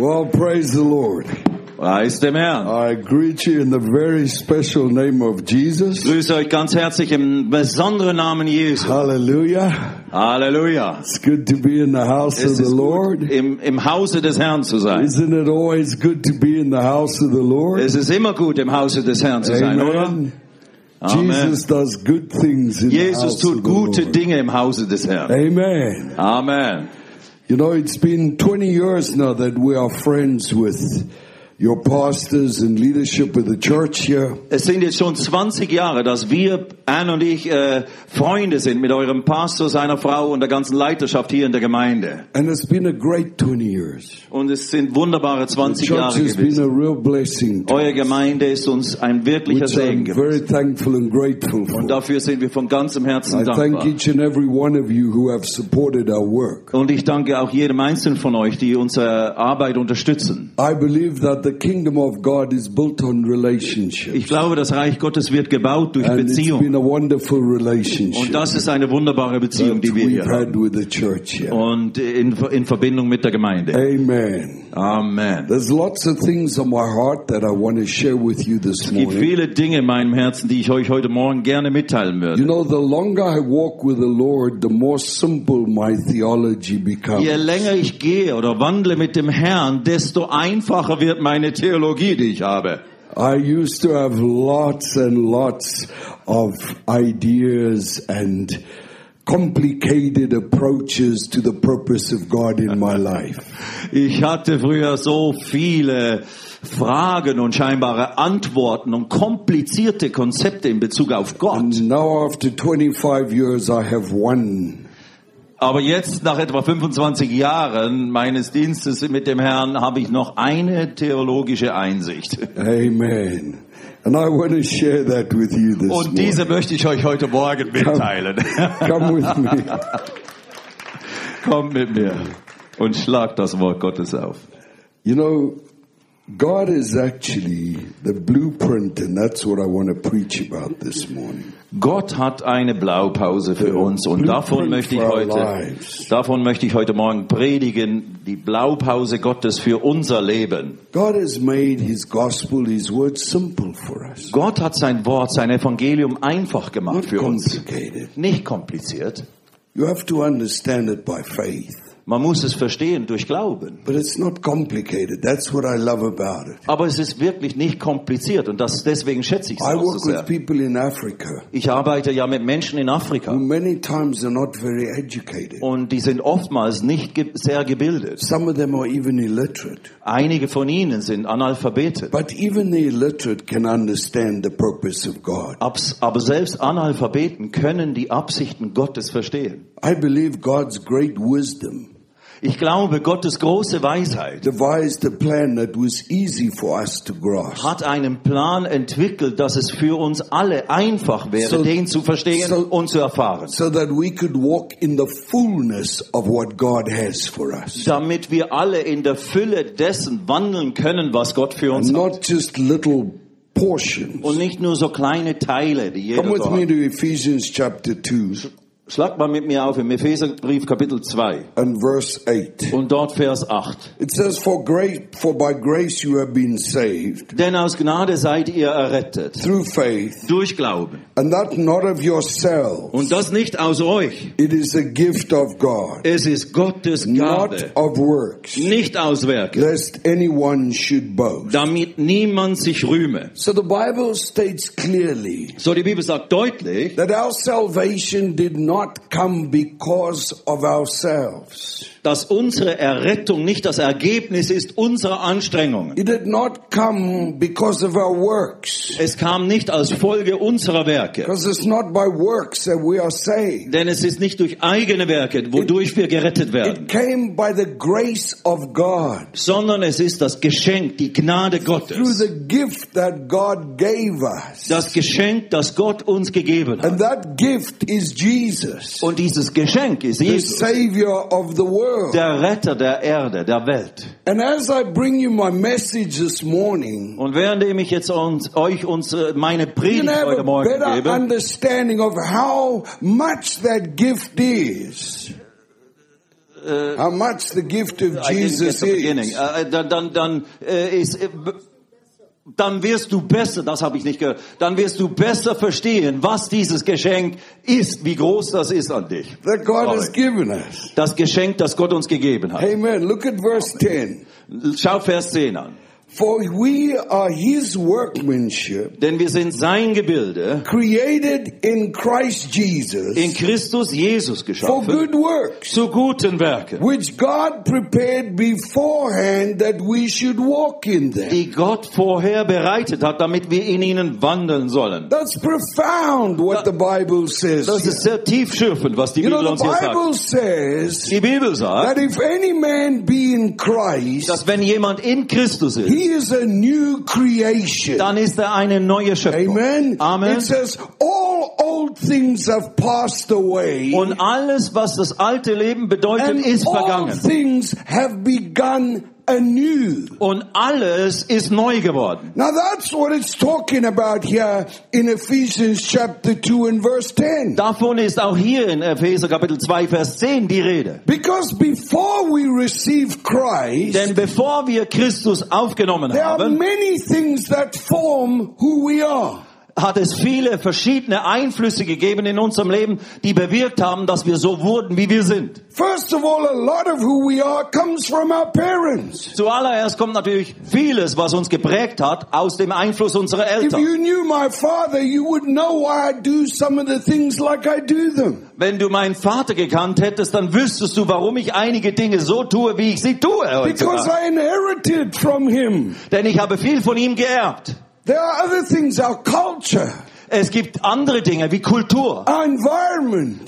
Well, praise the Lord. Preis dem Herrn. I greet you in the very special name of Jesus. grüße euch ganz herzlich im besonderen Namen Jesu. Hallelujah. Halleluja. It's good to be in the house of Es the ist Lord. im, im Hause des Herrn zu sein. Isn't it always good to be in the house of the Lord? Es ist immer gut, im Hause des Herrn zu sein, oder? Amen. Amen. Jesus does good things in the Jesus house tut of the gute. Dinge im Hause des Herrn. Amen. Amen. You know, it's been 20 years now that we are friends with your pastors and leadership of the church here. Es sind jetzt schon 20 Jahre, dass wir, Anne und ich, äh, Freunde sind mit eurem Pastor, seiner Frau und der ganzen Leiterschaft hier in der Gemeinde. And it's been a great 20 years. Und es sind wunderbare The 20 church Jahre has been gewesen. a real blessing to Eure Gemeinde ist uns ein wirklicher which Segen I'm very thankful and grateful for. Und dafür sind wir von ganzem Herzen I thank dankbar. each and every one of you who have supported our work. Und ich danke auch jedem Einzelnen von euch, die unsere Arbeit unterstützen. I believe that the kingdom of God is built on relationships. Ich glaube, das Reich Gottes wird gebaut durch And it's Beziehung. been a wonderful Und das ist eine wunderbare Beziehung, die wir hier haben. Und in, in Verbindung mit der Gemeinde. Amen. Amen. There's lots of things on my heart that I want to share with you this Es gibt morning. viele Dinge in meinem Herzen, die ich euch heute Morgen gerne mitteilen You würde. know, the longer I walk with the Lord, the more simple my theology becomes. Je länger ich gehe oder wandle mit dem Herrn, desto einfacher wird meine Theologie, die ich habe. I used to have lots and lots of ideas and complicated approaches to the purpose of God in my life. Ich hatte früher so viele Fragen und scheinbare Antworten und komplizierte Konzepte in Bezug auf Gott. And now after 25 years, I have one. Aber jetzt, nach etwa 25 Jahren meines Dienstes mit dem Herrn, habe ich noch eine theologische Einsicht. Amen. And I want to share that with you this Und diese möchte ich euch heute Morgen mitteilen. Come with me. Kommt mit mir und schlagt das Wort Gottes auf. You know, God is actually the blueprint, and that's what I want to preach about this morning. Gott hat eine Blaupause für uns und davon möchte ich heute, davon möchte ich heute Morgen predigen, die Blaupause Gottes für unser Leben. God has made His gospel, His word simple for us, Gott hat sein Wort, sein Evangelium einfach gemacht für uns. Nicht kompliziert. You have to understand it by faith, Man muss es verstehen durch Glauben. but it's not complicated. That's what I love about it. Aber es ist wirklich nicht kompliziert und das, deswegen schätze ich es I auch so work with sehr. people in Africa Ich arbeite ja mit Menschen in who Afrika many times are not very educated. und die sind oftmals nicht ge sehr gebildet. Some of them are even illiterate. Einige von ihnen sind Analphabeten. But even the illiterate can understand the purpose of God. Aber selbst Analphabeten können die Absichten Gottes verstehen. I believe God's great wisdom Ich glaube, Gottes große Weisheit devised a plan that was easy for us to grasp. hat einen Plan entwickelt, dass es für uns alle einfach wäre, So- den zu verstehen so- und zu erfahren. So that we could walk in the fullness of what God has for us. Damit wir alle in der Fülle dessen wandeln können, was Gott für uns And hat. not just little portions. Und nicht nur so kleine Teile, die jeder Come with me to Ephesians chapter 2 Schlag mal mit mir auf im Epheserbrief Kapitel 2 and verse 8. und dort Vers 8. It says, For grace, for by grace you have been saved Denn aus Gnade seid ihr errettet, through faith, durch Glauben. and that not of yourselves. Und das nicht aus euch. It is a gift of God, Es ist Gottes not Gabe, of works, nicht aus Werken, lest anyone should boast. damit niemand sich rühme. So the Bible states clearly So die Bibel sagt deutlich, that our salvation did not not come because of ourselves. dass unsere Errettung nicht das Ergebnis ist unserer Anstrengungen. It did not come because of our works. Es kam nicht als Folge unserer Werke. Because it's not by works that we are saved. Denn es ist nicht durch eigene Werke, wodurch wir gerettet werden, It came by the grace of God. sondern es ist das Geschenk, die Gnade Through Gottes. the gift that God gave us. Das Geschenk, das Gott uns gegeben hat. And that gift is Jesus, Und dieses Geschenk ist Jesus, der Retter der Erde, der Welt. And as I bring you my message this morning, Und währenddem ich jetzt uns, euch unsere, meine you Predigt heute Morgen better gebe, understanding of how much that gift is. uh, how much the gift of Jesus is, uh, dann, dann, dann äh, ist dann wirst du besser, das habe ich nicht gehört, dann wirst du besser verstehen, was dieses Geschenk ist, wie groß das ist an dich. That God has given us. Das Geschenk, das Gott uns gegeben hat. Amen. Look at verse 10. Schau Vers 10 an. For we are his workmanship. Denn wir sind sein Gebilde. Created in Christ Jesus. In Christus Jesus geschaffen. For good works. Zu guten Werken. Which God prepared beforehand that we should walk in them. Die Gott vorher bereitet hat, damit wir in ihnen wandeln sollen. That's profound what the Bible says. Das ist sehr tiefschürfend, was die you Bibel know, uns hier the Bible sagt. says Die Bibel sagt, that if any man be in Christ, dass wenn jemand in Christus ist, he is a new creation. dann ist er eine neue Schöpfung. Amen. Amen. It says all old things have passed away. Und alles, was das alte Leben bedeutet, ist all vergangen. things have begun anew. Und alles ist neu geworden. Now that's what it's talking about here in Ephesians chapter 2 and verse 10. Davon ist auch hier in Epheser Kapitel 2 Vers 10 die Rede. Because before we receive Christ, Denn bevor wir Christus aufgenommen there are haben, many things that form who we are. Hat es viele verschiedene Einflüsse gegeben in unserem Leben, die bewirkt haben, dass wir so wurden, wie wir sind. First of all, a lot of who we are comes from our parents. Zuallererst kommt natürlich vieles, was uns geprägt hat, aus dem Einfluss unserer If Eltern. you knew my father, you would know why I do some of the things like I do them. Wenn du meinen Vater gekannt hättest, dann wüsstest du, warum ich einige Dinge so tue, wie ich sie tue. Because. I inherited from him. Denn ich habe viel von ihm geerbt. There are other things, our culture, Es gibt andere Dinge wie Kultur,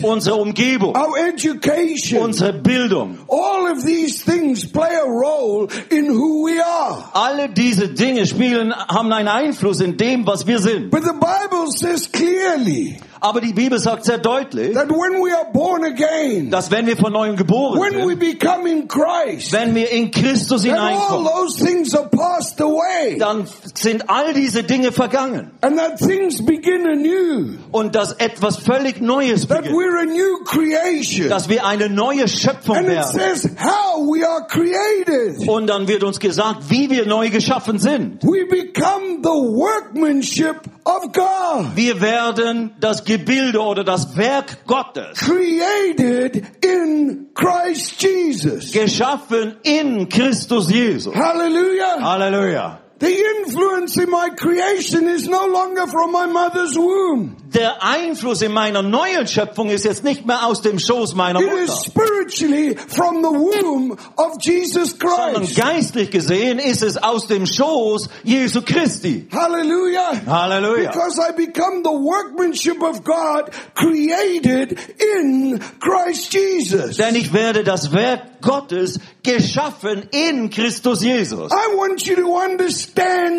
unsere Umgebung, our education. unsere Bildung. All of these things play a role in who we are. Alle diese Dinge spielen, haben einen Einfluss in dem, was wir sind. But the Bible says clearly Aber die Bibel sagt sehr deutlich, that when we are born again, dass wenn wir von neuem geboren when we sind, become in Christ, wenn wir in Christus then all hineinkommen, those things are passed away. dann sind all diese Dinge vergangen. And that things begin anew. Und dass etwas völlig Neues That beginnt. we're a new creation. Dass wir eine neue Schöpfung And it werden. says how we are created. Und dann wird uns gesagt, wie wir neu geschaffen sind. We become the workmanship of God. Wir werden das Gebilde oder das Werk Gottes. Created in Christ Jesus. Geschaffen in Christus Jesus. Hallelujah. Halleluja. The influence in my creation is no longer from my mother's womb. Der Einfluss in meiner neuen Schöpfung ist jetzt nicht mehr aus dem Schoß meiner It is Mutter. spiritually from the womb of Jesus Sondern Christ. geistlich gesehen ist es aus dem Schoß Jesu Christi. Hallelujah. Halleluja. Because I become the workmanship of God created in Christ Jesus. Denn ich werde das Werk Gottes geschaffen in Christus Jesus. I want you to understand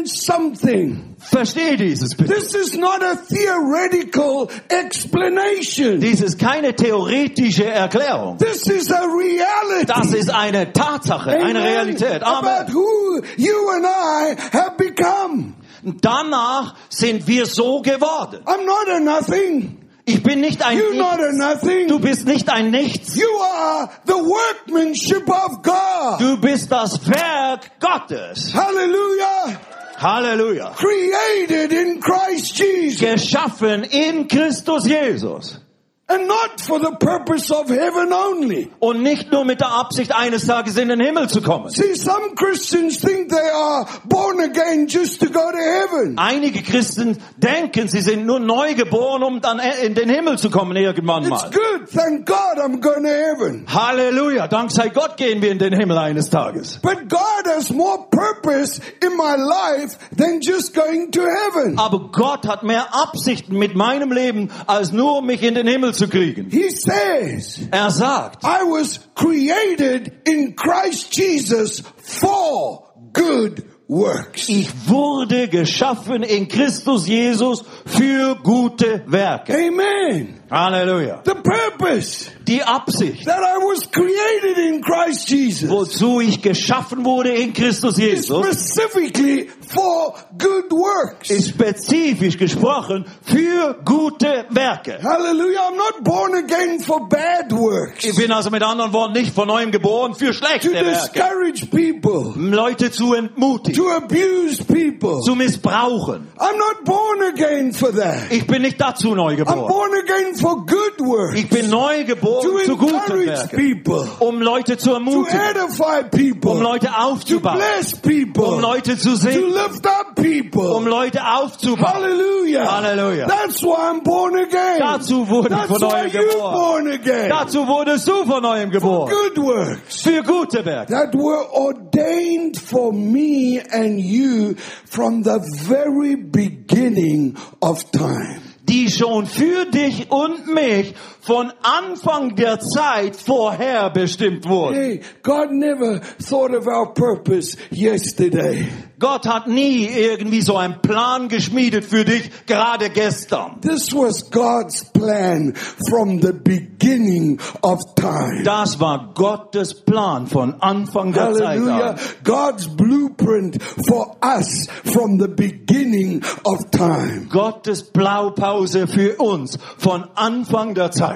something. Verstehe dieses bitte. This is not a theoretical explanation. Dies ist keine theoretische Erklärung. This is a reality. Das ist eine Tatsache, eine Amen. Realität. About Amen. who you and I have become. Danach sind wir so geworden. I'm not a nothing. Ich bin nicht ein You're not a Nichts. nothing. Du bist nicht ein Nichts. You are the workmanship of God. Du bist das Werk Gottes. Hallelujah. Halleluja. Created in Christ Jesus. Geschaffen in Christus Jesus. Und nicht nur mit der Absicht, eines Tages in den Himmel zu kommen. See, some Christians think they are born again just to go to heaven. Einige Christen denken, sie sind nur neu geboren, um dann in den Himmel zu kommen irgendwann It's mal. good. Thank God I'm going to heaven. Halleluja. Dank sei Gott gehen wir in den Himmel eines Tages. But God has more purpose in my life than just going to heaven. Aber Gott hat mehr Absichten mit meinem Leben, als nur mich in den Himmel zu kriegen. He says, Er sagt, I was created in Christ Jesus for good works. ich wurde geschaffen in Christus Jesus für gute Werke. Amen. Halleluja. The purpose Die Absicht, that I was created in Christ Jesus wozu ich geschaffen wurde in Christus is Jesus, specifically for good works. ist spezifisch gesprochen für gute Werke. Hallelujah. I'm not born again for bad works. Ich bin also mit anderen Worten nicht von neuem geboren für To schlechte Werke. discourage people. Leute zu entmutigen, To abuse people. zu missbrauchen. I'm not born again for that. Ich bin nicht dazu neu I'm geboren. born again for good works. Ich bin neu To geboren zu guten Werken, people. um Leute zu To ermutigen, edify people. um Leute To aufzubauen, bless people. um Leute zu To lift up people. um Leute aufzubauen. Hallelujah. Hallelujah. That's why I'm born again. Dazu wurde ich That's von why neuem you're geboren. born again. Dazu wurdest du von neuem geboren. For good works. Für gute Werke. That were ordained for me and you from the very beginning of time. Die schon für dich und mich von Anfang der Zeit vorher bestimmt wurden. Hey, God never thought of our purpose yesterday. Gott hat nie irgendwie so einen Plan geschmiedet für dich, gerade gestern. This was God's plan from the beginning of time. Das war Gottes Plan von Anfang der Zeit Hallelujah. an. God's blueprint for us from the beginning of time. Gottes Blaupause für uns von Anfang der Zeit.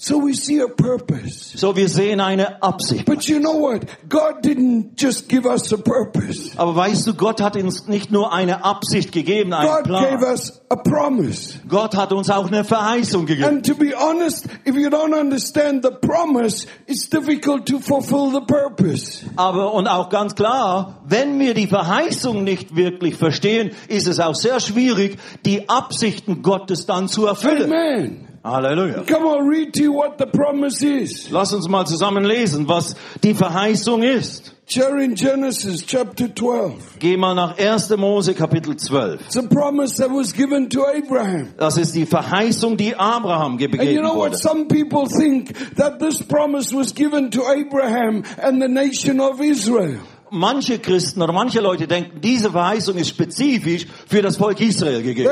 So we see a purpose. So, wir sehen eine Absicht. But you know what? God didn't just give us a purpose. Aber weißt du, Gott hat uns nicht nur eine Absicht gegeben, einen God gave Plan. us a promise. Gott hat uns auch eine Verheißung gegeben. And to be honest, if you don't understand the promise, it's difficult to fulfill the purpose. Aber und auch ganz klar, wenn wir die Verheißung nicht wirklich verstehen, ist es auch sehr schwierig, die Absichten Gottes dann zu erfüllen. Amen. Halleluja. Come on, read to you what the promise is. Lass uns mal zusammen lesen, was die Verheißung ist. In Genesis chapter 12. Geh mal nach 1. Mose Kapitel 12. It's a promise that was given to Abraham. Das ist die Verheißung, die Abraham And you gegeben know what? wurde. Some people think that this promise was given to Abraham and the nation of Israel. Manche Christen oder manche Leute denken, diese Verheißung ist spezifisch für das Volk Israel They gegeben.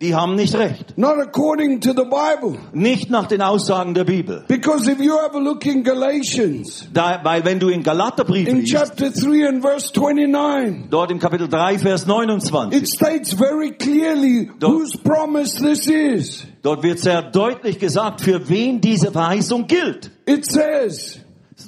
Die haben nicht recht. Not according to the Bible. Nicht nach den Aussagen der Bibel. Because if you a look in Galatians, Da, weil wenn du in Galaterbrief in liest, chapter 3 and verse 29, dort im Kapitel 3, Vers 29, it states very clearly Don't- whose promise this is. dort wird sehr deutlich gesagt, für wen diese Verheißung gilt. It says,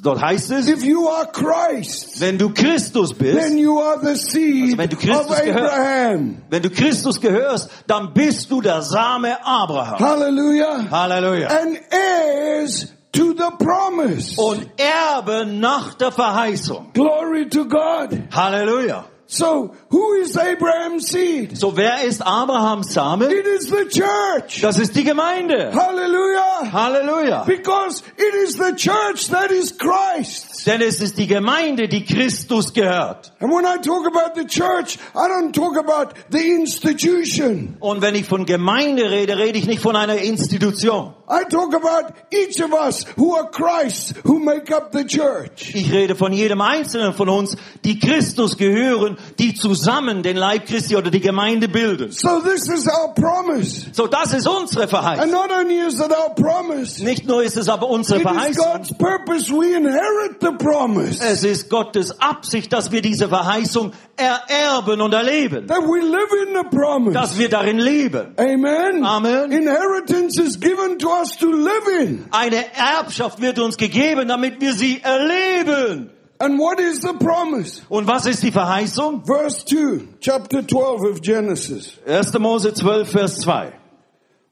Dort heißt es, if you are Christ, wenn du Christus bist, then you are the seed Also wenn du Christus of gehörst. Abraham. wenn du Christus gehörst, dann bist du der Same Abraham. Hallelujah. Halleluja. And heirs to the promise. Und Erbe nach der Verheißung. Glory to God. Halleluja. So, who is Abraham's seed? So wer ist Abrahams Same? It is the church. Das ist die Gemeinde. Hallelujah. Halleluja. Because it is the church that is Christ. Denn es ist die Gemeinde, die Christus gehört. And when I talk about the church, I don't talk about the institution. Und wenn ich von Gemeinde rede, rede ich nicht von einer Institution. I talk about each of us who are Christ, who make up the church. Ich rede von jedem Einzelnen von uns, die Christus gehören, die zusammen den Leib Christi oder die Gemeinde bilden. So this is our promise. So, das ist unsere And Verheißung. not only is it our promise, Nicht nur ist es aber unsere it is Verheißung, God's purpose. We inherit the promise. es ist Gottes Absicht, dass wir diese Verheißung ererben und erleben. That we live in the promise. Dass wir darin leben. Amen. Amen. Inheritance is given to us to live in. Eine Erbschaft wird uns gegeben, damit wir sie erleben. And what is the promise? Und was ist die Verheißung? Verse 2, chapter 12 of Genesis. 1. Mose 12, Vers 2.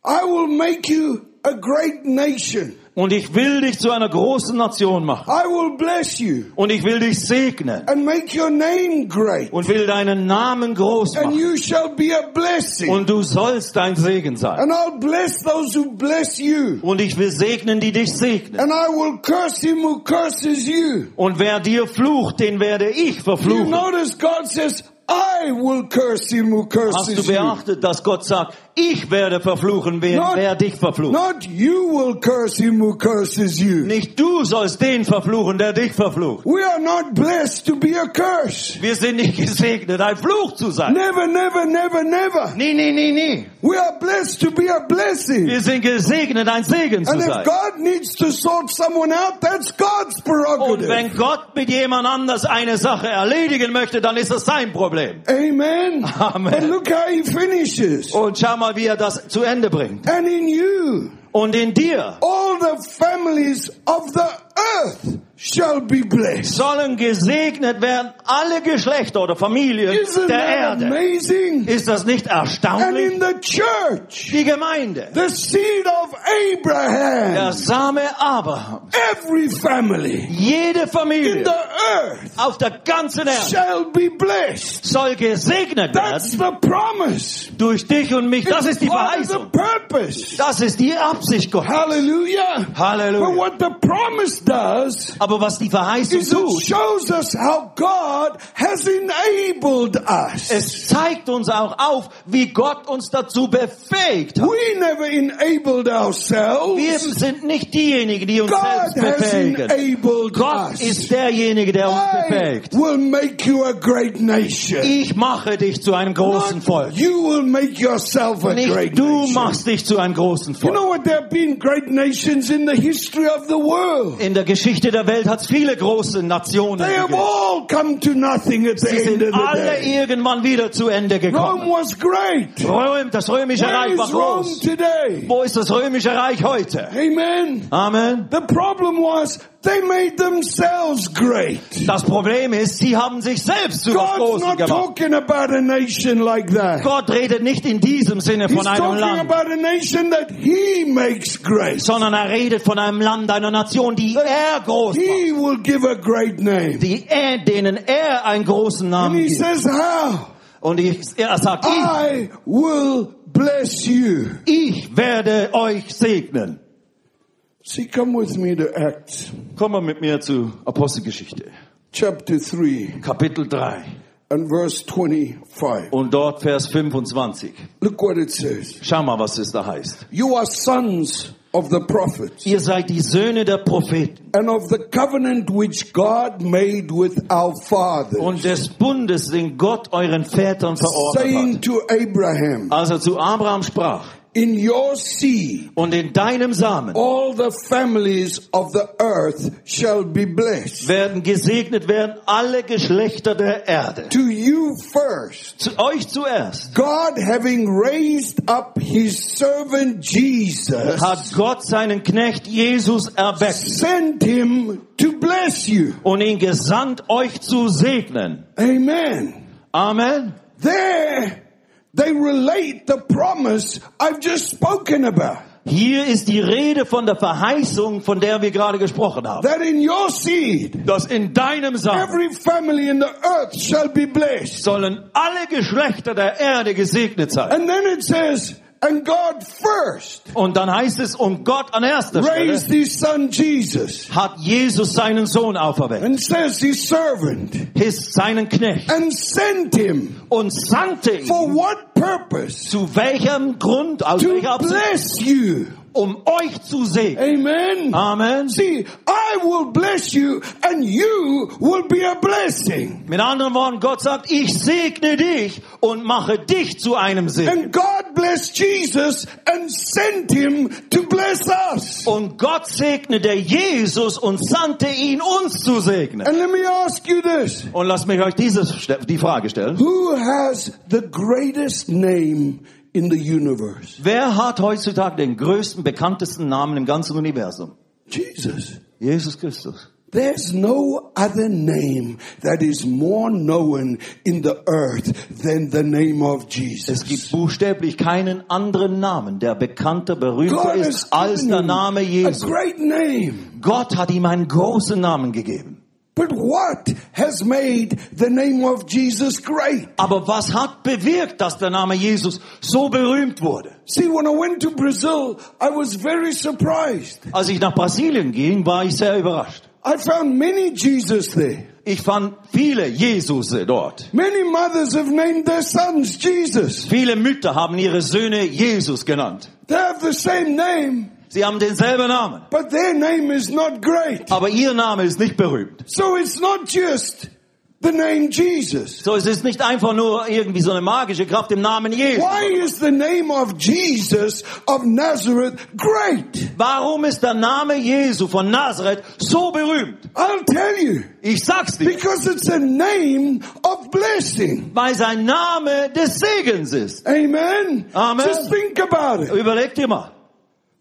I will make you a great nation. Und ich will dich zu einer großen Nation machen. I will bless you Und ich will dich segnen. and make your name great. Und will deinen Namen groß And machen. you shall be a blessing. Und du sollst ein Segen sein. And I'll bless those who bless you. Und ich will segnen, die dich segnen. And I will curse him who curses you. Und wer dir flucht, den werde ich You verfluchen. notice God says, I will curse him who Hast du curses you. beachtet, dass Gott sagt, ich werde verfluchen, wer, Not- wer dich verflucht. Not you will curse him who curses you. Nicht du sollst den verfluchen, der dich verflucht. We are not blessed to be a curse. Wir sind nicht gesegnet, ein Fluch zu sein. Never, never, never, never. Nie, nie, nie, nie. We are blessed to be a blessing. Wir sind gesegnet, ein Segen zu And if sein. God needs to sort someone out, that's God's Und prerogative. wenn Gott mit jemand anders eine Sache erledigen möchte, dann ist das sein Problem. Amen. Amen. But look how he finishes. Und schau mal, wie er das zu Ende bringt. And in you, Und in dir all the families of the earth shall be blessed. sollen gesegnet werden alle Geschlechter oder Familien Isn't der that Erde. amazing? Ist das nicht And erstaunlich? in the church, Die Gemeinde, the seed of der Abraham, Same Abraham, every family jede in Familie the earth auf der ganzen Erde shall be blessed. soll gesegnet That's werden the promise. durch dich und mich. Das ist die the Verheißung. purpose. Das ist die Absicht Gottes. Hallelujah. But Halleluja. what the promise does Aber was die Verheißung tut, shows us how God has enabled us. es zeigt uns auch auf, wie Gott uns dazu befähigt hat. We never enabled Wir ourselves. sind nicht diejenigen, die uns God selbst has befähigen. enabled Gott us. ist derjenige, der uns I befähigt. will make you a great nation. Ich mache dich zu einem großen Volk. You will make yourself a great Nicht du nation. machst dich zu einem großen You Volk. know what? There have been great nations in the history of the world. In der Geschichte der Welt hat es viele große Nationen They have gegeben. all come to nothing at the Sie end sind of the alle day. irgendwann wieder zu Ende Rome gekommen. was great. Röm, das römische Where Reich war is Rome groß. today? Wo ist das römische Reich heute? Amen. Amen. The problem was they made themselves great. Das Problem ist, sie haben sich selbst zu God's Großem not gemacht. talking about a nation like that. Gott redet nicht in diesem Sinne He's von einem talking Land, about a nation that He makes great. sondern er redet von einem Land, einer Nation, die er groß macht, He will give a great name. die er, denen er einen großen And Namen He gibt. says how? Und ich, er sagt, ich, I will bless you. ich werde euch segnen. See, come with me to Acts Kommen wir mit mir zu Apostelgeschichte, chapter 3 Kapitel 3 and verse 25. und dort Vers 25. Look what it says. Schau mal, was es da heißt. You are sons of the prophets Ihr seid die Söhne der Propheten and of the covenant which God made with our fathers, und des Bundes, den Gott euren Vätern verordnet saying hat. to Abraham, Als er zu Abraham sprach, In your seed und in deinem Samen all the families of the earth shall be blessed. werden gesegnet werden alle Geschlechter der Erde. To you first, Zu euch zuerst God having raised up his servant Jesus, hat Gott seinen Knecht Jesus erweckt sent him to bless you. und ihn gesandt, euch zu segnen. Amen. Amen. There, they relate the promise I've just spoken about. Hier ist die Rede von der Verheißung, von der wir gerade gesprochen haben. That in your seed, Dass in deinem Samen every family in the earth shall be blessed. sollen alle Geschlechter der Erde gesegnet sein. And then it says, and God first Und dann heißt es, und Gott an erster Stelle raised his son Jesus hat Jesus seinen Sohn auferweckt, and says his servant ist seinen Knecht and sent him und sandte for ihn. what purpose? Zu welchem Grund, aus To welcher Absicht? bless you. Um euch zu segnen. Amen. Amen. See, I will bless you and you will be a blessing. Mit anderen Worten, Gott sagt, ich segne dich und mache dich zu einem Segen. And God blessed Jesus and sent him to bless us. Und Gott segnete Jesus und sandte ihn, uns zu segnen. And let me ask you this. Und lasst mich euch dieses, die Frage stellen. Who has the greatest name in the universe? Wer hat heutzutage den größten, bekanntesten Namen im ganzen Universum? Jesus. Jesus Christus. There's no other name that is more known in the earth than the name of Es Jesus. gibt buchstäblich keinen anderen Namen, der bekannter, berühmter ist als der Name a Jesus. great name. Gott hat ihm einen großen Namen gegeben. But what has made the name of Jesus great? Aber was hat bewirkt, dass der Name Jesus so berühmt wurde? See, when I went to Brazil, I was very surprised. Als ich nach Brasilien ging, war ich sehr überrascht. I found many Jesus there. Ich fand viele Jesus dort. Many mothers have named their sons Jesus. Viele Mütter haben ihre Söhne Jesus genannt. They have the same name, Sie haben denselben Namen. but their name is not great. Aber ihr Name ist nicht berühmt. So it's not just the name Jesus. So, es ist nicht einfach nur irgendwie so eine magische Kraft im Namen Jesus. Why is the name of Jesus of Nazareth great? Warum ist der Name Jesu von Nazareth so berühmt? I'll tell you. Ich sag's dir. Because it's a name of blessing. Weil sein Name des Segens ist. Amen. Amen. Just think about it. Überleg dir mal.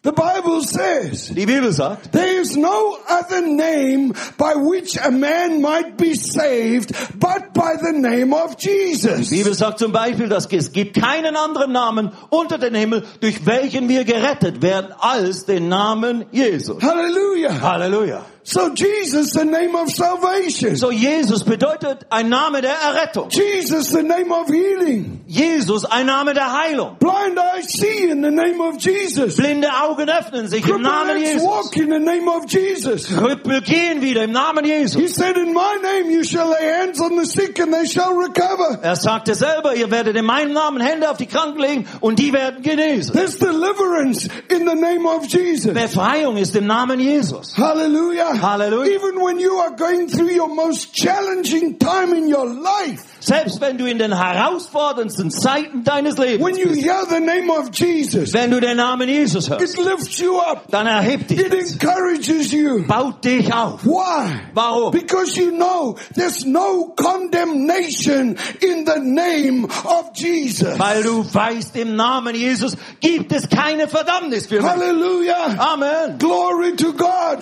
The Bible says, Die Bibel sagt, there is no other name by which a man might be saved but by the name of die Jesus. Bibel sagt zum Beispiel, dass es gibt keinen anderen Namen unter dem Himmel, durch welchen wir gerettet werden, als den Namen Jesus. Hallelujah. Halleluja. So Jesus, the name of salvation. So Jesus bedeutet ein Name der Errettung. Jesus, the name of healing. Jesus ein Name der Heilung. Blind eyes see in the name of Jesus. Blinde Augen öffnen sich im Namen Jesus. walk in the name of Jesus. Krüppel gehen wieder im Namen He Jesus. said, in my name you shall lay hands on the sick and they shall recover. Er sagte selber, ihr werdet in meinem Namen Hände auf die Kranken legen und die werden genesen. There's deliverance in the name of Jesus. Befreiung ist im Namen Jesus. Hallelujah. Hallelujah. Even when you are going through your most challenging time in your life, Selbst wenn du in den herausforderndsten Zeiten deines Lebens when you bist, hear the name of Jesus, wenn du den Namen Jesus hörst, it lifts you up. dann erhebt dich It das. encourages you. Baut dich auf. Why? Warum? Because you know there's no condemnation in the name of Jesus. Weil du weißt, im Namen Jesus gibt es keine Verdammnis für mich. Hallelujah. Amen. Glory to God.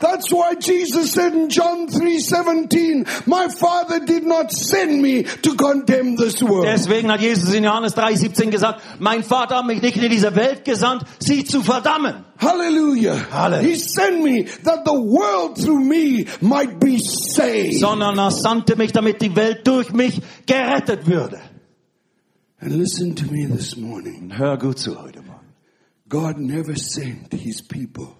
That's why Jesus said in John 3:17, "My Father did not send me to condemn this world." Deswegen hat Jesus in Johannes 3,17 gesagt, mein Vater hat mich nicht in diese Welt gesandt, sie zu verdammen. Hallelujah. Hallelujah. He sent me that the world through me might be saved. sondern er sandte mich, damit die Welt durch mich gerettet würde. And listen to me this morning. Hör gut zu heute Morgen. God never sent his people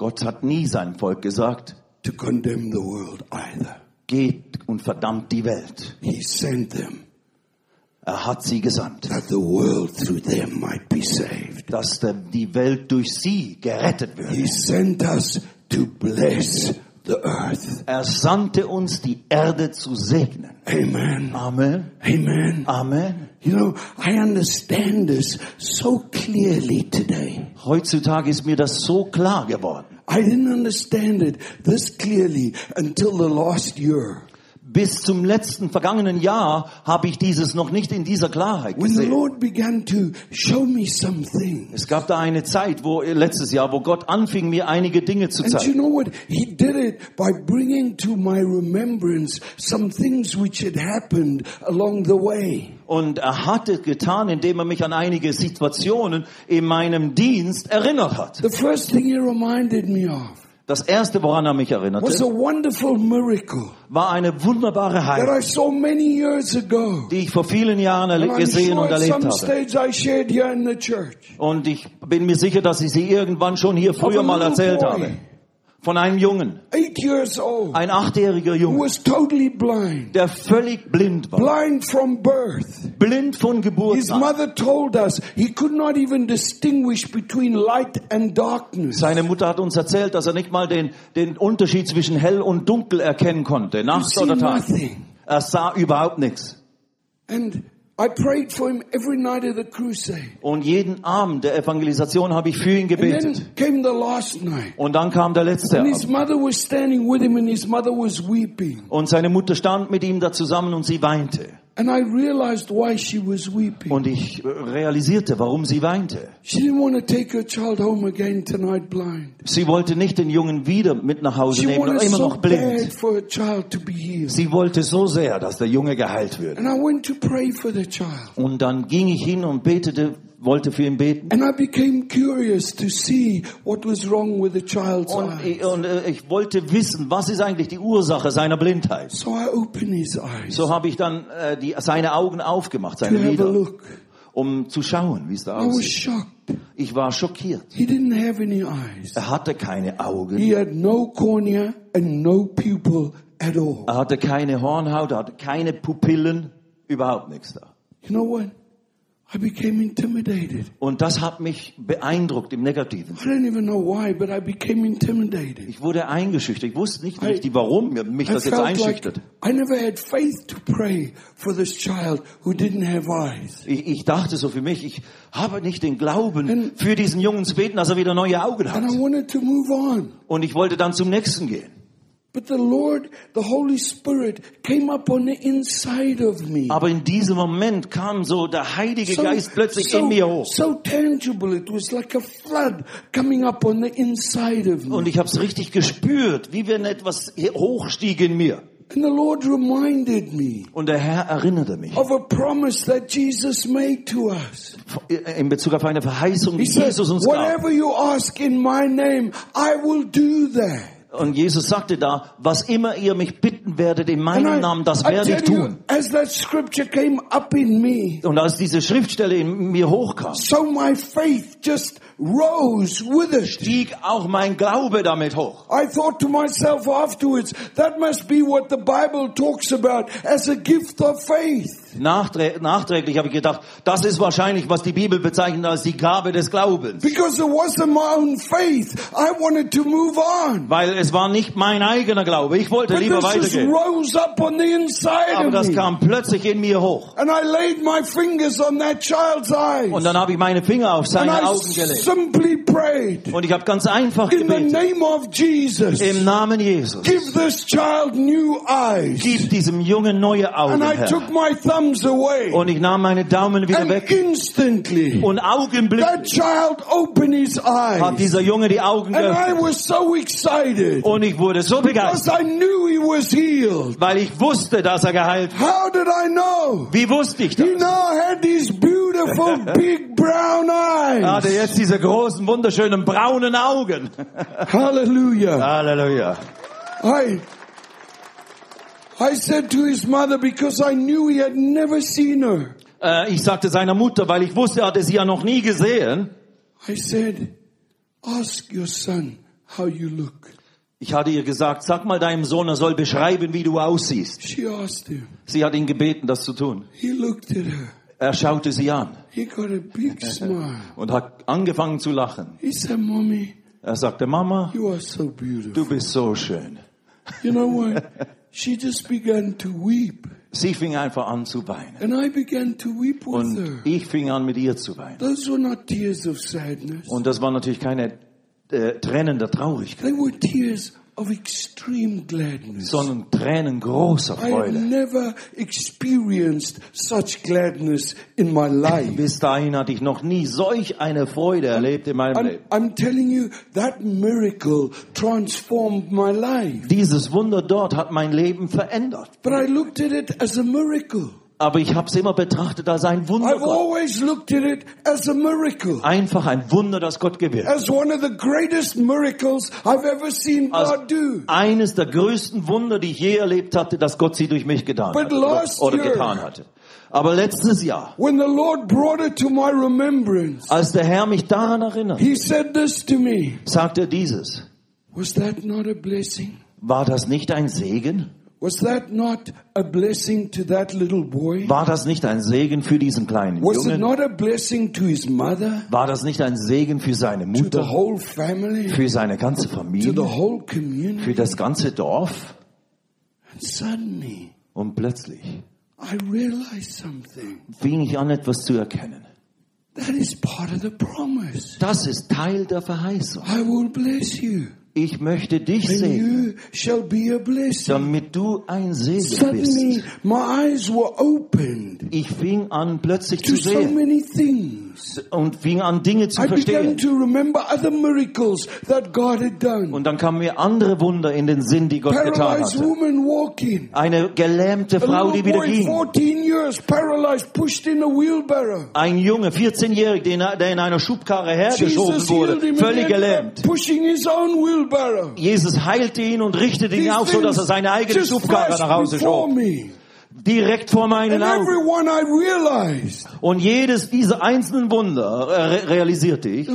Gott hat nie seinem Volk gesagt, to condemn the world either. geht und verdammt die Welt. He sent them Er hat sie gesandt, that the world through them might be saved. dass die Welt durch sie gerettet He würde. sent us to bless the earth. Er sandte uns, die Erde zu segnen. Amen. Amen. Amen. Amen. You know, I understand this so clearly today. Heutzutage ist mir das so klar geworden. I didn't understand it this clearly until the last year. Bis zum letzten vergangenen Jahr habe ich dieses noch nicht in dieser Klarheit When the. Lord began to show me some things. Es gab da eine Zeit, wo letztes Jahr, wo Gott anfing, mir einige Dinge zu And you zeigen. know what? He did it by bringing to my remembrance some things which had happened along the way. Und er hat es getan, indem er mich an einige Situationen in meinem Dienst erinnert hat. The first thing he reminded me of Das erste, woran er mich was a erinnerte, wonderful miracle war eine wunderbare Heilung, I saw many years ago. die ich vor vielen Jahren gesehen sure und erlebt habe. stage I shared here in the church. Und ich bin mir sicher, dass ich sie irgendwann schon hier früher mal erzählt boy. habe. Von einem Jungen, old. ein achtjähriger Who Junge, was totally blind. der völlig blind war. Blind from birth. Blind von Geburt His an. mother told us he could not even distinguish between light and darkness. Seine Mutter hat uns erzählt, dass er nicht mal den, den Unterschied zwischen hell und dunkel erkennen konnte, Nacht see oder Tag. nothing. Er sah überhaupt nichts. And I prayed for him every night of the crusade. Und jeden Abend der Evangelisation habe ich für ihn And gebetet. then came the last night. Und dann kam der letzte And his Abend. mother was standing with him and his mother was weeping. Und seine Mutter stand mit ihm da zusammen und sie weinte. And I realized why she was weeping. Und ich realisierte, warum sie weinte. She didn't want to take her child home again tonight blind. Sie wollte nicht den Jungen wieder mit nach Hause She nehmen, wanted immer so noch blind. for her child to be healed. Sie wollte so sehr, dass der Junge geheilt wird. And I went to pray for the child. Und dann ging ich hin und betete, wollte für ihn beten. And I became curious to see what was wrong with the child's Und, eyes. ich- und äh, ich wollte wissen, was ist eigentlich die Ursache seiner Blindheit. So I opened his eyes So habe ich dann äh, die, seine Augen aufgemacht, seine Lider, um zu schauen, wie es da I was aussieht. shocked. Ich war schockiert. He didn't have any eyes. Er hatte keine Augen. He had no cornea and no pupil at all. Er hatte keine Hornhaut, er hatte keine Pupillen, überhaupt nichts da. You know what? I became intimidated. Und das hat mich beeindruckt im Negativen. I don't even know why, but I became intimidated. Ich wurde eingeschüchtert. Ich wusste nicht richtig, warum mich I das jetzt like einschüchtert. I never had faith to pray for this child who didn't have eyes. Ich, ich dachte so für mich, ich habe nicht den Glauben, für diesen Jungen zu beten, dass er wieder neue Augen And I hat. wanted to move on. Und ich wollte dann zum nächsten gehen. Aber in diesem Moment kam so der Heilige So, Geist plötzlich so, in mir hoch. so tangible. It was like a flood coming up on the inside of me. Und ich habe es richtig gespürt, wie wenn etwas hochstieg in mir. And the Lord reminded me Und der Herr erinnerte mich of a promise that Jesus made to us. in Bezug auf eine Verheißung, die He Jesus uns gab. whatever you ask in my name, I will do that. Und Jesus sagte da, was immer ihr mich bitten werdet in meinem Namen, das werde ich tun. as that scripture came up in me, Und als diese Schriftstelle in mir hochkam, so my faith just rose with it. stieg auch mein Glaube damit hoch. I thought to myself afterwards, that must be what the Bible talks about as a gift of faith. Nachträ nachträglich habe ich gedacht, das ist wahrscheinlich, was die Bibel bezeichnet als die Gabe des Glaubens. Because it wasn't my own faith. I wanted to move on. Weil es war nicht mein eigener Glaube. Ich wollte But lieber weitergehen. rose up on the inside Aber das kam plötzlich in mir hoch. And I laid my fingers on that child's eyes. Und dann habe ich meine Finger auf And seine I Augen gelegt. Simply prayed, Und ich habe ganz einfach in the gebetet. name of Jesus, Im Namen Jesus. give this child new eyes. Gib diesem Jungen neue Augen, And I Herr. took my thumbs away. Und ich nahm meine Daumen wieder And weg. instantly, Und that augenblicklich child opened his hat eyes. dieser Junge die Augen And I geöffnet. was so excited Und ich wurde so because begeistert, I knew he was healed. weil ich wusste, dass er geheilt war. How did I know? Wie wusste ich He das? now had these beautiful big brown Er hatte eyes. jetzt diese großen, wunderschönen braunen Augen. Hallelujah. Halleluja. I, I said to his mother because I knew he had never seen her. Äh, ich sagte seiner Mutter, weil ich wusste, er hatte sie ja noch nie gesehen. I said, ask your son how you look. Ich hatte ihr gesagt, sag mal deinem Sohn, er soll beschreiben, wie du aussiehst. She asked him. Sie hat ihn gebeten, das zu tun. He looked at her. Er schaute sie an He got a big smile. und hat angefangen zu lachen. He said, Mommy, Er sagte, Mama, you are so beautiful. du bist so schön. You know what? She just began to weep. Sie fing einfach an zu weinen. And I began to weep with Und her. ich fing an, mit ihr zu weinen. Those were not tears of sadness. Und das waren natürlich keine äh, Tränen der Traurigkeit, They were tears. Sondern Tränen großer Freude. never experienced such gladness in my life. Bis dahin hatte ich noch nie solch eine Freude erlebt in meinem I'm, Leben. I'm telling you, that miracle transformed my life. Dieses Wunder dort hat mein Leben verändert. But I looked at it as a miracle. Aber ich habe es immer betrachtet als ein Wunder I've always looked at it as a miracle. Einfach ein Wunder, das Gott gewirkt. As one of the greatest miracles I've ever seen Als God do. eines der größten Wunder, die ich je erlebt hatte, dass Gott sie durch mich getan But hat oder, oder year- getan hatte. Aber letztes Jahr, When the Lord brought it to my remembrance, als der Herr mich daran erinnert, He said this to me. sagte er dieses. Was that not a blessing? War das nicht ein Segen? Was that not a blessing to that little boy? War das nicht ein Segen für diesen kleinen Was it Jungen? not a blessing to his mother, War das nicht ein Segen für seine to the Mutter, whole family, für seine ganze to the Familie, für das ganze Dorf? And suddenly, Und plötzlich I realized something. fing ich an, etwas zu erkennen. That is part of the promise. Das ist Teil der Verheißung. Ich möchte dich blessing. damit du ein Segen Suddenly, bist. my eyes were opened Ich fing an, plötzlich zu so sehen many things. Und fing an, Dinge zu I began verstehen. to remember other miracles that God had done. Und dann kamen mir andere Wunder in den Sinn, die Gott getan Paralyzed hatte. woman walking. Eine gelähmte A Frau, little die wieder boy, ging. 14 years, paralyzed, pushed in a wheelbarrow. Ein Junge, 14-jährig, den er- der in einer Schubkarre hergeschoben Jesus healed wurde, him völlig gelähmt. pushing his own wheelbarrow. Jesus heilte ihn und richtete ihn These auf, so dass er things seine eigene just Schubkarre flashed nach Hause before schob. me. Direkt vor meinen Augen. one I realized Und jedes dieser einzelnen Wunder re realisierte ich,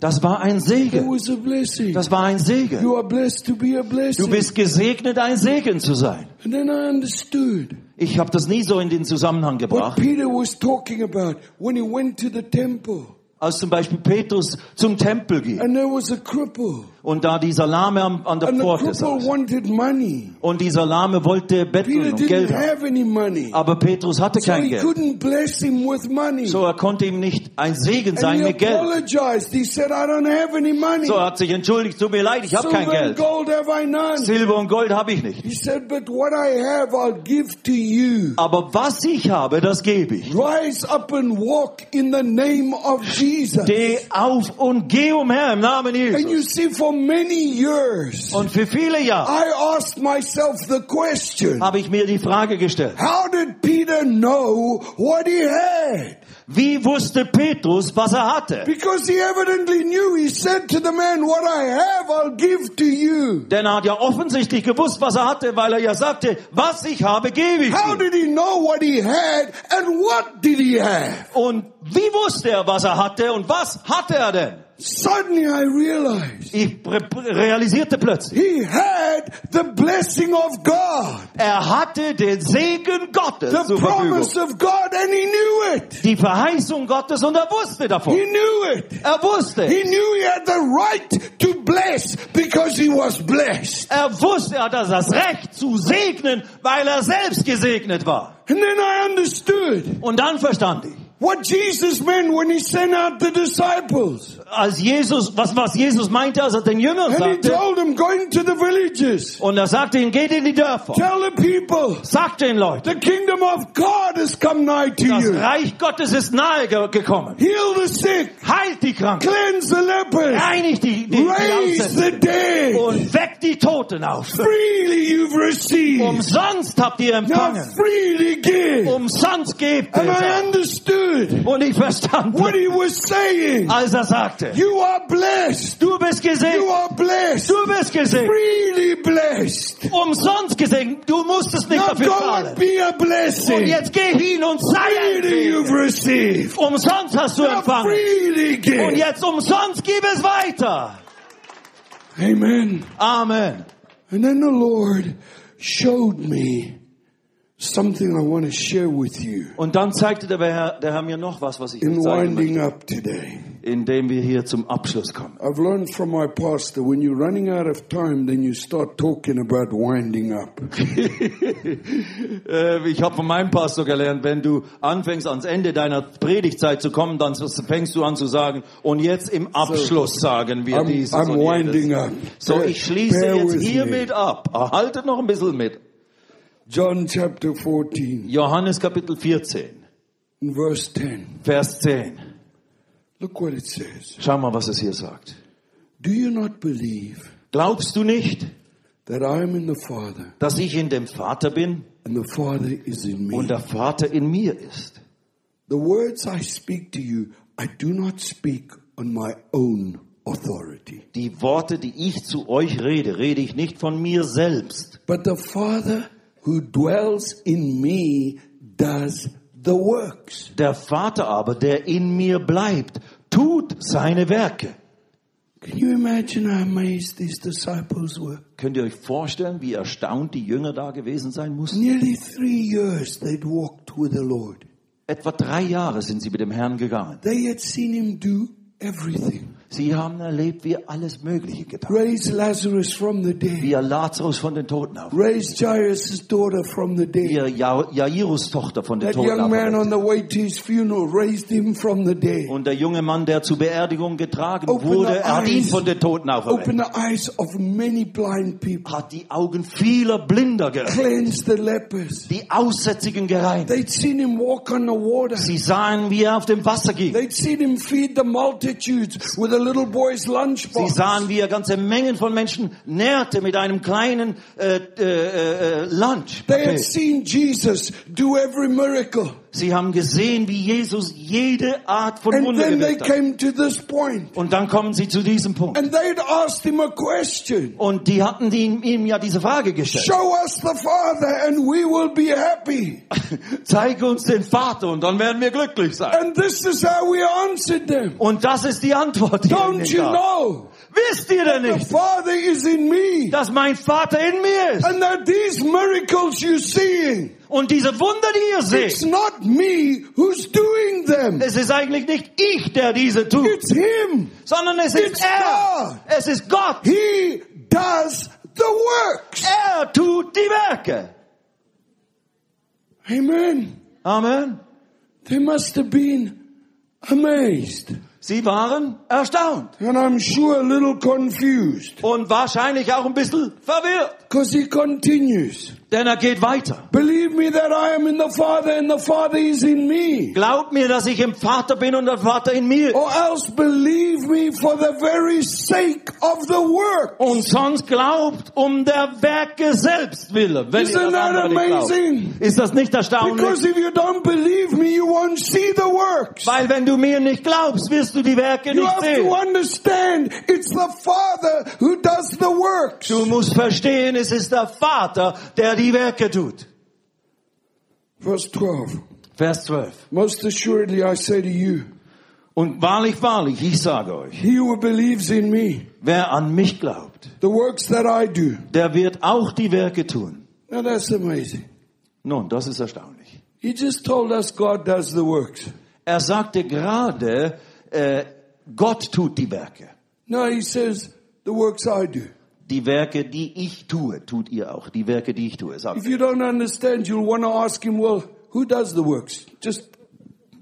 das war ein Segen. was a blessing. Das war ein Segen. Du bist gesegnet, ein Segen zu sein. And then I understood Ich habe das nie so in den Zusammenhang what gebracht, Peter was talking about when he went to the temple. Als zum Beispiel Petrus zum Tempel ging And there was a cripple. und da dieser Lahme an der And Pforte saß. Und dieser Lahme wollte betteln Peter und didn't Geld haben. have any money. Aber Petrus hatte So kein he Geld. couldn't bless him with money. So er konnte ihm nicht ein Segen sein he mit Geld. said, I don't have any money. So er hat sich entschuldigt, tut mir leid, ich habe kein Geld. gold have I none. Silber und Gold habe ich nicht. He said, but what I have I'll give to you. Aber was ich habe, das gebe ich. Rise up and walk in the name of Jesus. Steh auf und geh umher im Namen And you Jesus. see, for many years, Und für viele Jahre I asked myself the question, habe ich mir die Frage gestellt. how did Peter know what he had? Wie wusste Petrus, was er hatte? Because he evidently knew. He said to the man, what I have, I'll give to you. Denn er hat ja offensichtlich gewusst, was er hatte, weil er ja sagte, was ich habe, gebe ich How did he know what he had and what did he have? Und wie wusste er, was er hatte und was hatte er denn? Suddenly I realized Ich re- realisierte plötzlich, he had the blessing of God, er hatte den Segen Gottes the zur Verfügung. promise of God, and he knew it. Die Verheißung Gottes und er wusste davon. He knew it. Er wusste. He knew he had the right to bless because he was blessed. Er wusste, er hat das Recht zu segnen, weil er selbst gesegnet war. And then I understood Und dann verstand ich, what Jesus meant when he sent out the disciples. als Jesus, was, was Jesus meinte, als er den Jüngern And he told them, go into the villages, und er sagte ihnen, geht in die Dörfer, tell the people, sagt den Leuten, the kingdom of God has come nigh to das you. Reich Gottes ist nahe ge gekommen. Heal the sick, Heilt die Kranken, cleanse the lepers, reinigt die, die, die raise the dead. und weckt die Toten auf. Freely you've received. Umsonst habt ihr empfangen. Now freely give. Umsonst gebt And I ihr. Understood Und ich verstand, what he was saying. als er sagte, You are blessed. du bist You are blessed. du bist gesegnet. Freely blessed. umsonst gesegnet. Du musstest nicht Now dafür zahlen. and be a Und blessing. jetzt geh hin und sei Freely you've received. Umsonst hast du Now empfangen. freely Und give. jetzt umsonst gib es weiter. Amen. Amen. And then the Lord showed me something I want to share with you Und dann zeigte der Herr, der Herr mir noch was, was ich in euch zeigen winding möchte, up today. indem wir hier zum Abschluss kommen. I've learned from my pastor when you're running out of time, then you start talking about winding up. Äh, ich habe von meinem Pastor gelernt, wenn du anfängst ans Ende deiner Predigtzeit zu kommen, dann fängst du an zu sagen, und jetzt im Abschluss sagen wir I'm, dieses I'm und winding jenes. up. So, ich schließe bear jetzt me. hiermit ab. Haltet noch ein bisschen mit. John chapter 14 Johannes Kapitel 14, and verse 10. Vers 10. Look what it says. Schau mal, was es hier sagt. Do you not believe Glaubst du nicht, that I am in the Father dass ich in dem Vater bin and the Father is in me? und der Vater in mir ist? The words I speak to you, I do not speak on my own authority. Die Worte, die ich zu euch rede, rede ich nicht von mir selbst, But the Father who dwells in me does the works. Der Vater aber, der in mir bleibt, tut seine Werke. Can you imagine how amazed these disciples were? Könnt ihr euch vorstellen, wie erstaunt die Jünger da gewesen sein mussten? Nearly three years they'd walked with the Lord. Etwa drei Jahre sind sie mit dem Herrn gegangen. They had seen him do everything. Sie haben erlebt, wie alles Mögliche getan Raise Lazarus from the dead. Wie er Lazarus von den Toten auf. Raise Jairus' daughter from the Wie dead. er Ja- Jairus Tochter von den That Toten young man on the way to his funeral raised him from the dead. Und der junge Mann, der zur Beerdigung getragen Open wurde, er hat ihn von den Toten auferweckt. Open the eyes of many blind people. Hat die Augen vieler Blinder geöffnet. Cleansed the lepers. Die Aussätzigen gereinigt. They'd seen him walk on the water. Sie sahen, wie er auf dem Wasser ging. They'd seen him feed the multitudes with a Sie lunchbox. sahen, wie er ganze Mengen von Menschen nährte mit einem kleinen äh, äh, äh, Lunch. They had seen Jesus do every miracle. Sie haben gesehen, wie Jesus jede Art von And Wunder then they gewirkt hat. came to this point. Und dann kommen sie zu diesem Punkt. And they'd asked him a question. Und die hatten ihm, ihm ja diese Frage gestellt. Show us the Father and we will be happy. Zeige uns den Vater und dann werden wir glücklich sein. And this is how we answered them. Und das ist die Antwort, die er ihnen Don't you know? Wisst ihr denn nicht, Father is in me. dass mein Vater in mir ist? And that these miracles you're seeing, Und diese Wunder, die ihr it's not me who's doing them. es ist eigentlich nicht ich, der diese tut, It's Him. sondern es It's ist er. God. Es ist Gott. He does the works. Er tut die Werke. Amen. Amen. They must have been amazed. Sie waren erstaunt And I'm sure a little confused. und wahrscheinlich auch ein bisschen verwirrt, Because he continues. denn er geht weiter. Believe me that I am in the Father and the Father is in me. Glaubt mir, dass ich im Vater bin und der Vater in mir. Or else believe me for the very sake of the work. Und sonst glaubt um der Werke selbst willen. Wenn Isn't that nicht glaubt. amazing? Ist das nicht erstaunlich? Because if you don't believe me, you won't see the works. Weil wenn du mir nicht glaubst, wirst du die Werke You nicht have sehen. to understand it's the Father who does the works. Du musst verstehen, es ist der Vater, der die Werke tut. Verse 12. Vers 12. Most assuredly I say to you, Und wahrlich, wahrlich, ich sage euch, he who believes in me, wer an mich glaubt, the works that I do. der wird auch die Werke tun. Now that's amazing. Nun, das ist erstaunlich. He just told us God does the works. Er sagte gerade, äh, Gott tut die Werke. No, he says, the works I do. Die Werke, die ich tue, tut ihr auch. Die Werke, die ich tue, sagt If er. you don't understand, you'll want to ask him, well, who does the works? Just,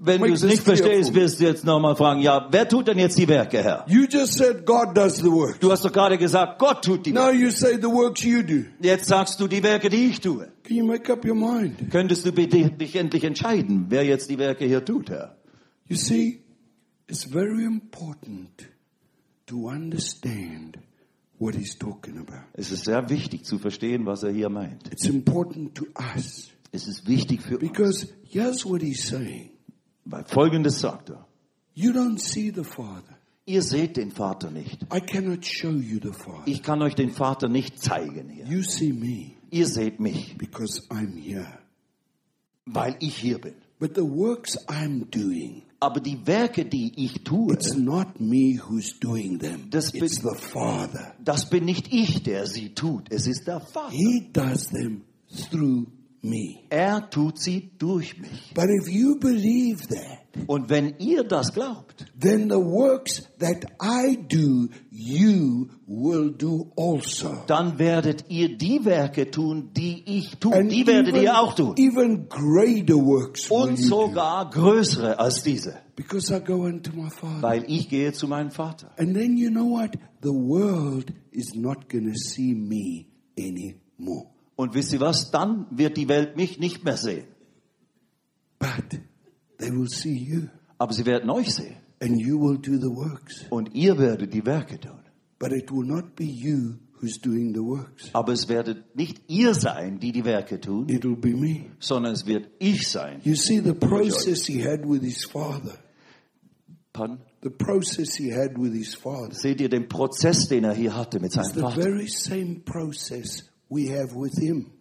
Wenn du Make es this nicht clear verstehst, for me. wirst du jetzt nochmal fragen, ja, wer tut denn jetzt die Werke, Herr? you just said God does the works. Du hast doch gerade gesagt, Gott tut die Werke. Now you say the works you do. Jetzt sagst du die Werke, die ich tue. Can you make up your mind? Könntest du bitte dich endlich entscheiden, wer jetzt die Werke hier tut, Herr? You see, it's very important to understand what he's talking about. Es ist sehr wichtig zu verstehen, was er hier meint. It's important to us Es ist wichtig für uns. because here's what he's saying. Weil Folgendes sagt er. You don't see the Father. Ihr seht den Vater nicht. I cannot show you the Father. Ich kann euch den Vater nicht zeigen hier. You see me Ihr seht mich, because I'm here. weil ich hier bin. But the works I'm doing, Aber die Werke, die ich tue, it's not me who's doing them. Das It's bin- the Father. das bin nicht ich, der sie tut. Es ist der Vater. He does them through me. Er tut sie durch mich. But if you believe that, Und wenn ihr das glaubt, then the works that I do, you will do also. dann werdet ihr die Werke tun, die ich tue. And Die werdet even, ihr auch tun. even greater works Und you do. sogar größere als diese. Because I go unto my Father. Weil ich gehe zu meinem Vater. And then you know what? The world is not going to see me anymore. Und wisst ihr was? Dann wird die Welt mich nicht mehr sehen. But they will see you. Aber sie werden euch sehen. And you will do the works. Und ihr werdet die Werke tun. But it will not be you who's doing the works. Aber es werdet nicht ihr sein, die die Werke tun, It'll be me. sondern es wird ich sein. You see the process he had with his father. Pardon? The process he had with his father. Seht ihr den Prozess, den er hier hatte mit It's seinem the very same process we have with him.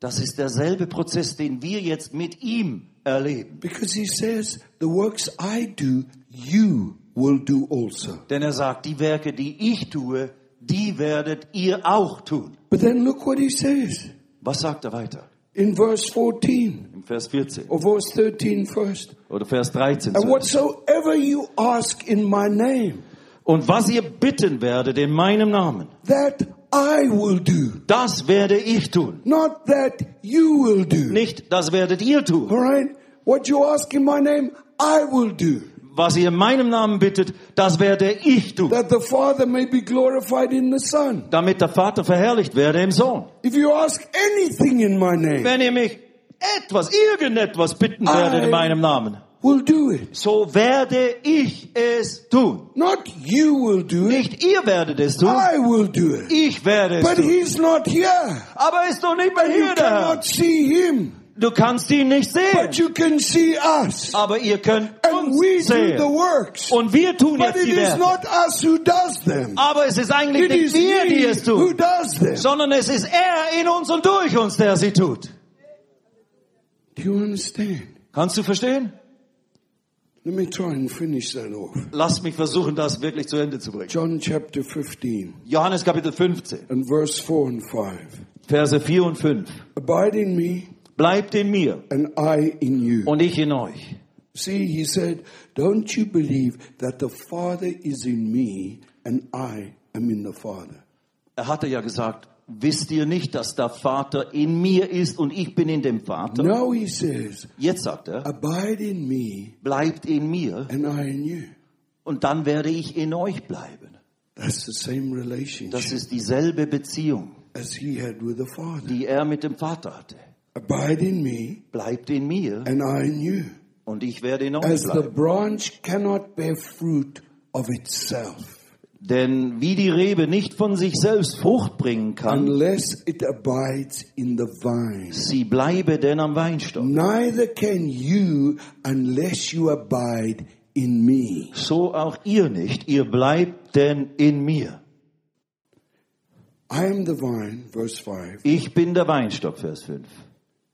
Das ist derselbe Prozess, den wir jetzt mit ihm erleben. Because he says, the works I do, you will do also. Denn er sagt, die Werke, die ich tue, die werdet ihr auch tun. But then look what he says Was sagt er weiter? in verse 14 Im Vers 14 or verse 13 first. oder Vers 13. And whatsoever you ask in my name, Und was ihr bitten werdet in meinem Namen, that I will do. das werde ich tun. Not that you will do. Nicht, das werdet ihr tun. All right? What you ask in my name, I will do. Was ihr in meinem Namen bittet, das werde ich tun. That the Father may be glorified in the Son. Damit der Vater verherrlicht werde im Sohn. If you ask anything in my name, Wenn ihr mich etwas, irgendetwas bitten werdet in meinem Namen, will do it. so werde ich es tun. Not you will do it. Nicht ihr werdet es tun, I will do it. ich werde es But tun. he's not here. Aber er ist doch nicht mehr You hier, der Herr. cannot see him. Du kannst ihn nicht sehen. but you can see us. Aber ihr könnt And we uns do sehen. the works. Und wir tun But jetzt it die is Werke. not us who does them. Aber es ist eigentlich It nicht is wir, die es who tun, does them. sondern es ist er in uns und durch uns, der sie tut. Do you understand? Kannst du verstehen? Let me try and finish that off. Lass mich versuchen, das wirklich zu Ende zu bringen. John chapter 15 Johannes Kapitel 15, and verse 4 and 5. Verse 4 und 5. Abide in me Bleibt in mir and I in you. und ich in euch. See, he said, don't you believe that the Father is in me and I am in the Father? Er hatte ja gesagt, wisst ihr nicht, dass der Vater in mir ist und ich bin in dem Vater? Now he says, Jetzt sagt er, abide in me bleibt in mir and I in you. und dann werde ich in euch bleiben. That's the same Das relationship ist dieselbe Beziehung, as he had with the Father. die er mit dem Vater hatte. Abide in me Bleibt in mir and I in you. und ich werde in euch As the bleiben. branch cannot bear fruit of itself Denn wie die Rebe nicht von sich selbst Frucht bringen kann, unless it abides in the vine, sie bleibe denn am Weinstock. neither can you unless you abide in me. So auch ihr nicht, ihr bleibt denn in mir. I am the vine, verse 5. Ich bin der Weinstock, Vers 5.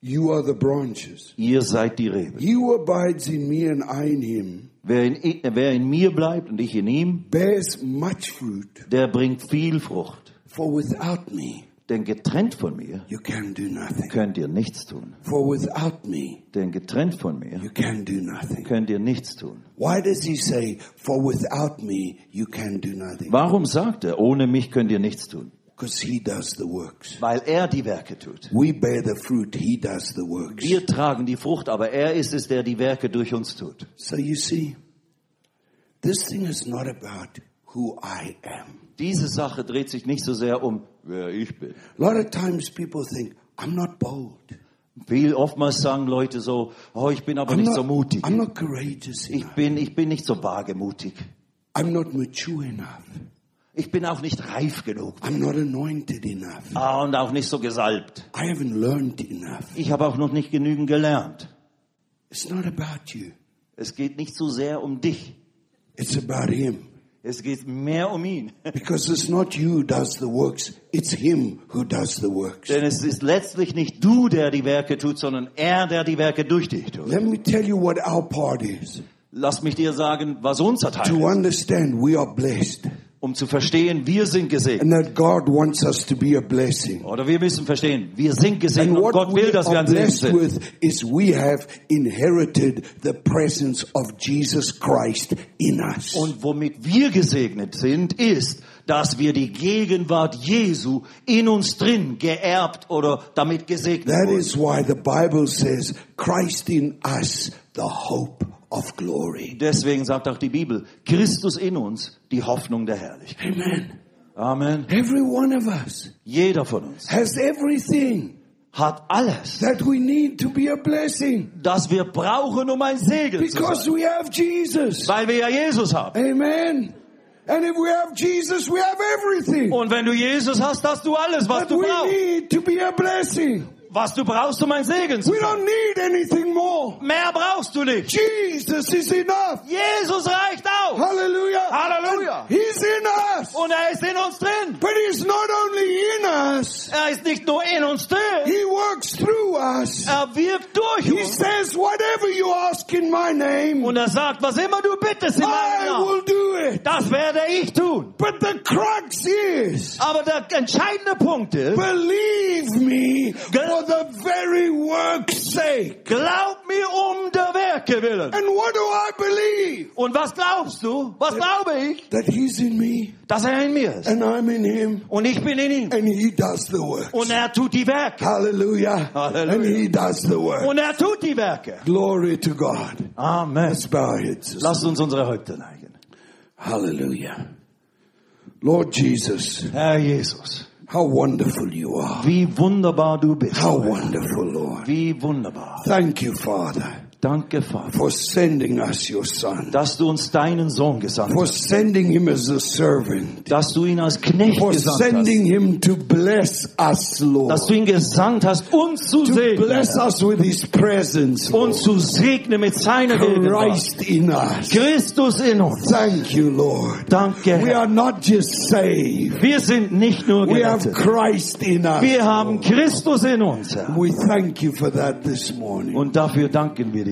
You are the branches. Ihr seid die Rebe. Who abides in me and I in him Wer in, wer in mir bleibt und ich in ihm, bears much fruit, der bringt viel Frucht. for without me Denn getrennt von mir you can do nothing. könnt ihr nichts tun. For without me Denn getrennt von mir you can do nothing. könnt ihr nichts tun. Why does he say, for without me you can do nothing? Warum sagt er, ohne mich könnt ihr nichts tun? Because he does the works. Weil er die Werke tut. We bear the fruit, he does the works. Wir tragen die Frucht, aber er ist es, der die Werke durch uns tut. So you see, this thing is not about who I am. Diese Sache dreht sich nicht so sehr um, wer ich bin. A lot of times people think, I'm not bold. Viel oftmals sagen Leute so, oh, ich bin aber I'm nicht not, so mutig. I'm not courageous Ich bin, ich bin nicht so wagemutig. I'm not mature enough. Ich bin auch nicht reif genug. I'm not anointed enough. Ah, und auch nicht so gesalbt. I haven't learned enough. Ich habe auch noch nicht genügend gelernt. It's not about you. Es geht nicht so sehr um dich. It's about him. Es geht mehr um ihn. Because it's not you who does the works. It's him who does the works. Denn es ist letztlich nicht du, der die Werke tut, sondern er, der die Werke durch dich tut. Let me tell you what our part is. Lass mich dir sagen, was unser Teil To ist, understand we are blessed um zu verstehen, wir sind gesegnet. and that God wants us to be a blessing. Oder wir müssen verstehen, wir sind gesegnet und Gott will, dass wir ein Segen sind. with is we have inherited the presence of Jesus Christ in us. Und womit wir gesegnet sind, ist, dass wir die Gegenwart Jesu in uns drin geerbt oder damit gesegnet That wurden. is why the Bible says Christ in us, the hope of glory. Deswegen sagt auch die Bibel, Christus in uns, die Hoffnung der Herrlichkeit. Amen. Amen. Every one of us Jeder von uns has everything hat alles, that we need to be a blessing das wir brauchen, um ein Segen zu because sein. we have Jesus. Weil wir ja Jesus haben. Amen. And if we have Jesus, we have everything Und wenn du Jesus hast, hast du alles, was that du we brauchst. need to be a blessing. Was du brauchst, um ein Segen zu We sein. don't need anything more. Mehr brauchst du nicht. Jesus is enough. Jesus reicht aus. Halleluja. And He's in us. Und er ist in uns drin. But He's not only in us, Er ist nicht nur in uns drin. He works through us. Er wirkt durch He uns. says, whatever you ask in my name, Und er sagt, was immer du bittest in meinem I Namen, will do it. das werde ich tun. But the crux is, Aber der entscheidende Punkt ist, believe me for the very work's sake. glaub mir um der Werke willen. And what do I believe? Und was glaubst du? Was glaube ich? That He's in me Dass er in mir ist. and I'm in Him Und ich bin in ihm. and He does the work. Und er tut die Werke. Hallelujah. Hallelujah. And He does the work. Und er tut die Werke. Glory to God. Amen. Let's bow. Lasst uns unsere Häupter neigen. Hallelujah. Lord Jesus, Herr Jesus, how wonderful you are. wie wunderbar du bist. How wonderful, Lord. Wie wunderbar. Thank you, Father. Danke, Vater, for sending us your son, dass du uns deinen Sohn gesandt for hast, sending him as a servant, dass du ihn als Knecht for gesandt sending hast, him to bless us, Lord, dass du ihn gesandt hast, uns zu to segnen, bless us with his presence, Lord. uns zu segnen mit seiner Gegenwart. Christ in us. Christus in uns. Thank you, Lord. Danke, We Herr. are not just saved. Wir sind nicht nur We have gerettet. Christ in us. Wir haben Christus in uns, Herr. We thank you for that this morning. Und dafür danken wir